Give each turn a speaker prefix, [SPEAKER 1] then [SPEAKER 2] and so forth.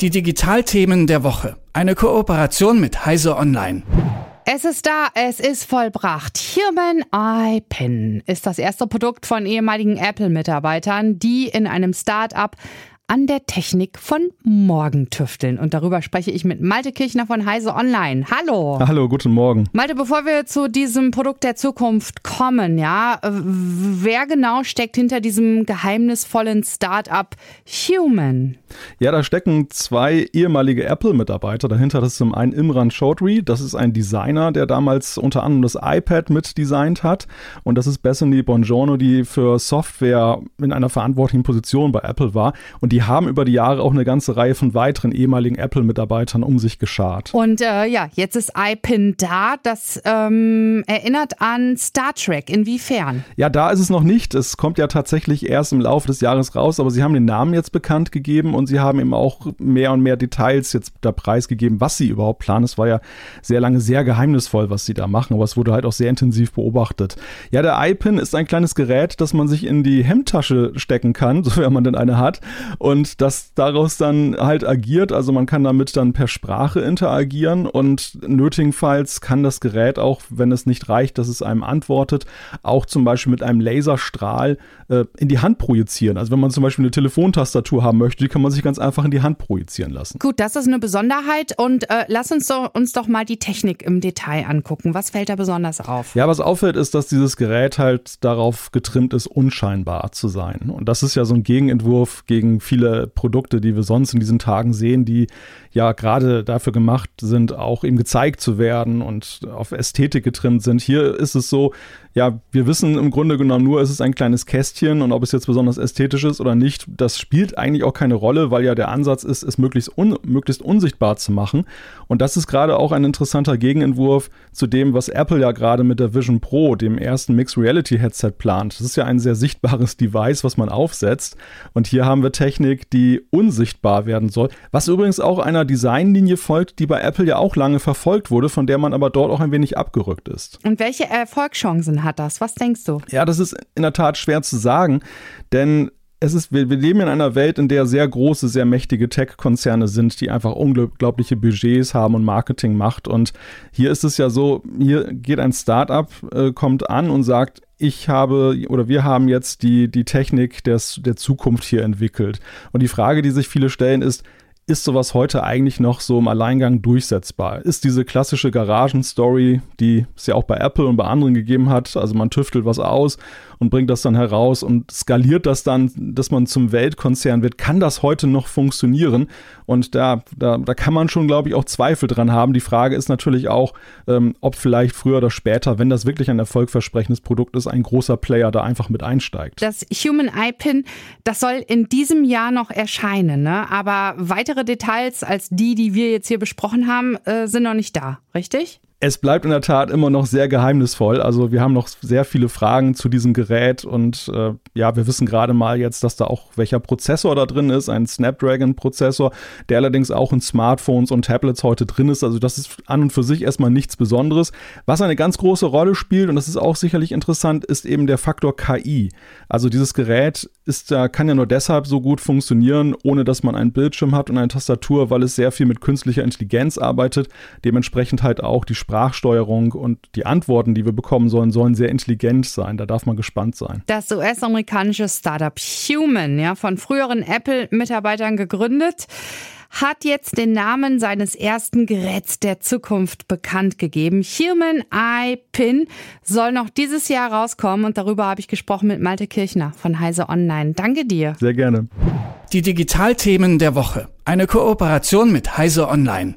[SPEAKER 1] Die Digitalthemen der Woche. Eine Kooperation mit Heise Online.
[SPEAKER 2] Es ist da, es ist vollbracht. Human Eye Pin ist das erste Produkt von ehemaligen Apple-Mitarbeitern, die in einem Start-up an der Technik von morgen tüfteln. Und darüber spreche ich mit Malte Kirchner von Heise Online. Hallo.
[SPEAKER 3] Hallo, guten Morgen.
[SPEAKER 2] Malte, bevor wir zu diesem Produkt der Zukunft kommen, ja, wer genau steckt hinter diesem geheimnisvollen Start-up Human?
[SPEAKER 3] Ja, da stecken zwei ehemalige Apple-Mitarbeiter dahinter. Das ist zum einen Imran Chaudhry, das ist ein Designer, der damals unter anderem das iPad mitdesignt hat. Und das ist Bethany Bongiorno, die für Software in einer verantwortlichen Position bei Apple war. Und die die haben über die Jahre auch eine ganze Reihe von weiteren ehemaligen Apple-Mitarbeitern um sich geschart.
[SPEAKER 2] Und äh, ja, jetzt ist iPin da. Das ähm, erinnert an Star Trek. Inwiefern?
[SPEAKER 3] Ja, da ist es noch nicht. Es kommt ja tatsächlich erst im Laufe des Jahres raus, aber sie haben den Namen jetzt bekannt gegeben und sie haben eben auch mehr und mehr Details jetzt da preisgegeben, was sie überhaupt planen. Es war ja sehr lange sehr geheimnisvoll, was sie da machen, aber es wurde halt auch sehr intensiv beobachtet. Ja, der iPin ist ein kleines Gerät, das man sich in die Hemdtasche stecken kann, sofern man denn eine hat und das daraus dann halt agiert. Also man kann damit dann per Sprache interagieren und nötigenfalls kann das Gerät auch, wenn es nicht reicht, dass es einem antwortet, auch zum Beispiel mit einem Laserstrahl äh, in die Hand projizieren. Also wenn man zum Beispiel eine Telefontastatur haben möchte, die kann man sich ganz einfach in die Hand projizieren lassen.
[SPEAKER 2] Gut, das ist eine Besonderheit und äh, lass uns doch, uns doch mal die Technik im Detail angucken. Was fällt da besonders auf?
[SPEAKER 3] Ja, was auffällt, ist, dass dieses Gerät halt darauf getrimmt ist, unscheinbar zu sein. Und das ist ja so ein Gegenentwurf gegen viele viele Produkte, die wir sonst in diesen Tagen sehen, die ja gerade dafür gemacht sind, auch eben gezeigt zu werden und auf Ästhetik getrimmt sind. Hier ist es so, ja, wir wissen im Grunde genommen nur, es ist ein kleines Kästchen und ob es jetzt besonders ästhetisch ist oder nicht, das spielt eigentlich auch keine Rolle, weil ja der Ansatz ist, es möglichst, un möglichst unsichtbar zu machen. Und das ist gerade auch ein interessanter Gegenentwurf zu dem, was Apple ja gerade mit der Vision Pro, dem ersten Mixed Reality Headset plant. Das ist ja ein sehr sichtbares Device, was man aufsetzt. Und hier haben wir Technik, die unsichtbar werden soll, was übrigens auch einer Designlinie folgt, die bei Apple ja auch lange verfolgt wurde, von der man aber dort auch ein wenig abgerückt ist.
[SPEAKER 2] Und welche Erfolgschancen hat das? Was denkst du?
[SPEAKER 3] Ja, das ist in der Tat schwer zu sagen, denn es ist, wir, wir, leben in einer Welt, in der sehr große, sehr mächtige Tech-Konzerne sind, die einfach unglaubliche Budgets haben und Marketing macht. Und hier ist es ja so, hier geht ein Startup, äh, kommt an und sagt, ich habe oder wir haben jetzt die, die Technik des, der Zukunft hier entwickelt. Und die Frage, die sich viele stellen, ist, ist sowas heute eigentlich noch so im Alleingang durchsetzbar? Ist diese klassische Garagenstory, die es ja auch bei Apple und bei anderen gegeben hat, also man tüftelt was aus und bringt das dann heraus und skaliert das dann, dass man zum Weltkonzern wird, kann das heute noch funktionieren? Und da, da, da kann man schon, glaube ich, auch Zweifel dran haben. Die Frage ist natürlich auch, ähm, ob vielleicht früher oder später, wenn das wirklich ein erfolgversprechendes Produkt ist, ein großer Player da einfach mit einsteigt.
[SPEAKER 2] Das Human Eye Pin, das soll in diesem Jahr noch erscheinen, ne? aber weitere weitere Details als die, die wir jetzt hier besprochen haben, äh, sind noch nicht da, richtig?
[SPEAKER 3] Es bleibt in der Tat immer noch sehr geheimnisvoll. Also wir haben noch sehr viele Fragen zu diesem Gerät und äh, ja, wir wissen gerade mal jetzt, dass da auch welcher Prozessor da drin ist, ein Snapdragon-Prozessor, der allerdings auch in Smartphones und Tablets heute drin ist. Also das ist an und für sich erstmal nichts Besonderes. Was eine ganz große Rolle spielt, und das ist auch sicherlich interessant, ist eben der Faktor KI. Also dieses Gerät ist, kann ja nur deshalb so gut funktionieren, ohne dass man einen Bildschirm hat und eine Tastatur, weil es sehr viel mit künstlicher Intelligenz arbeitet. Dementsprechend halt auch die Sprachsteuerung und die Antworten, die wir bekommen sollen, sollen sehr intelligent sein. Da darf man gespannt sein.
[SPEAKER 2] Das US-amerikanische Startup Human, ja, von früheren Apple-Mitarbeitern gegründet, hat jetzt den Namen seines ersten Geräts der Zukunft bekannt gegeben. Human Eye Pin soll noch dieses Jahr rauskommen und darüber habe ich gesprochen mit Malte Kirchner von Heise Online. Danke dir.
[SPEAKER 3] Sehr gerne.
[SPEAKER 1] Die Digitalthemen der Woche. Eine Kooperation mit Heise Online.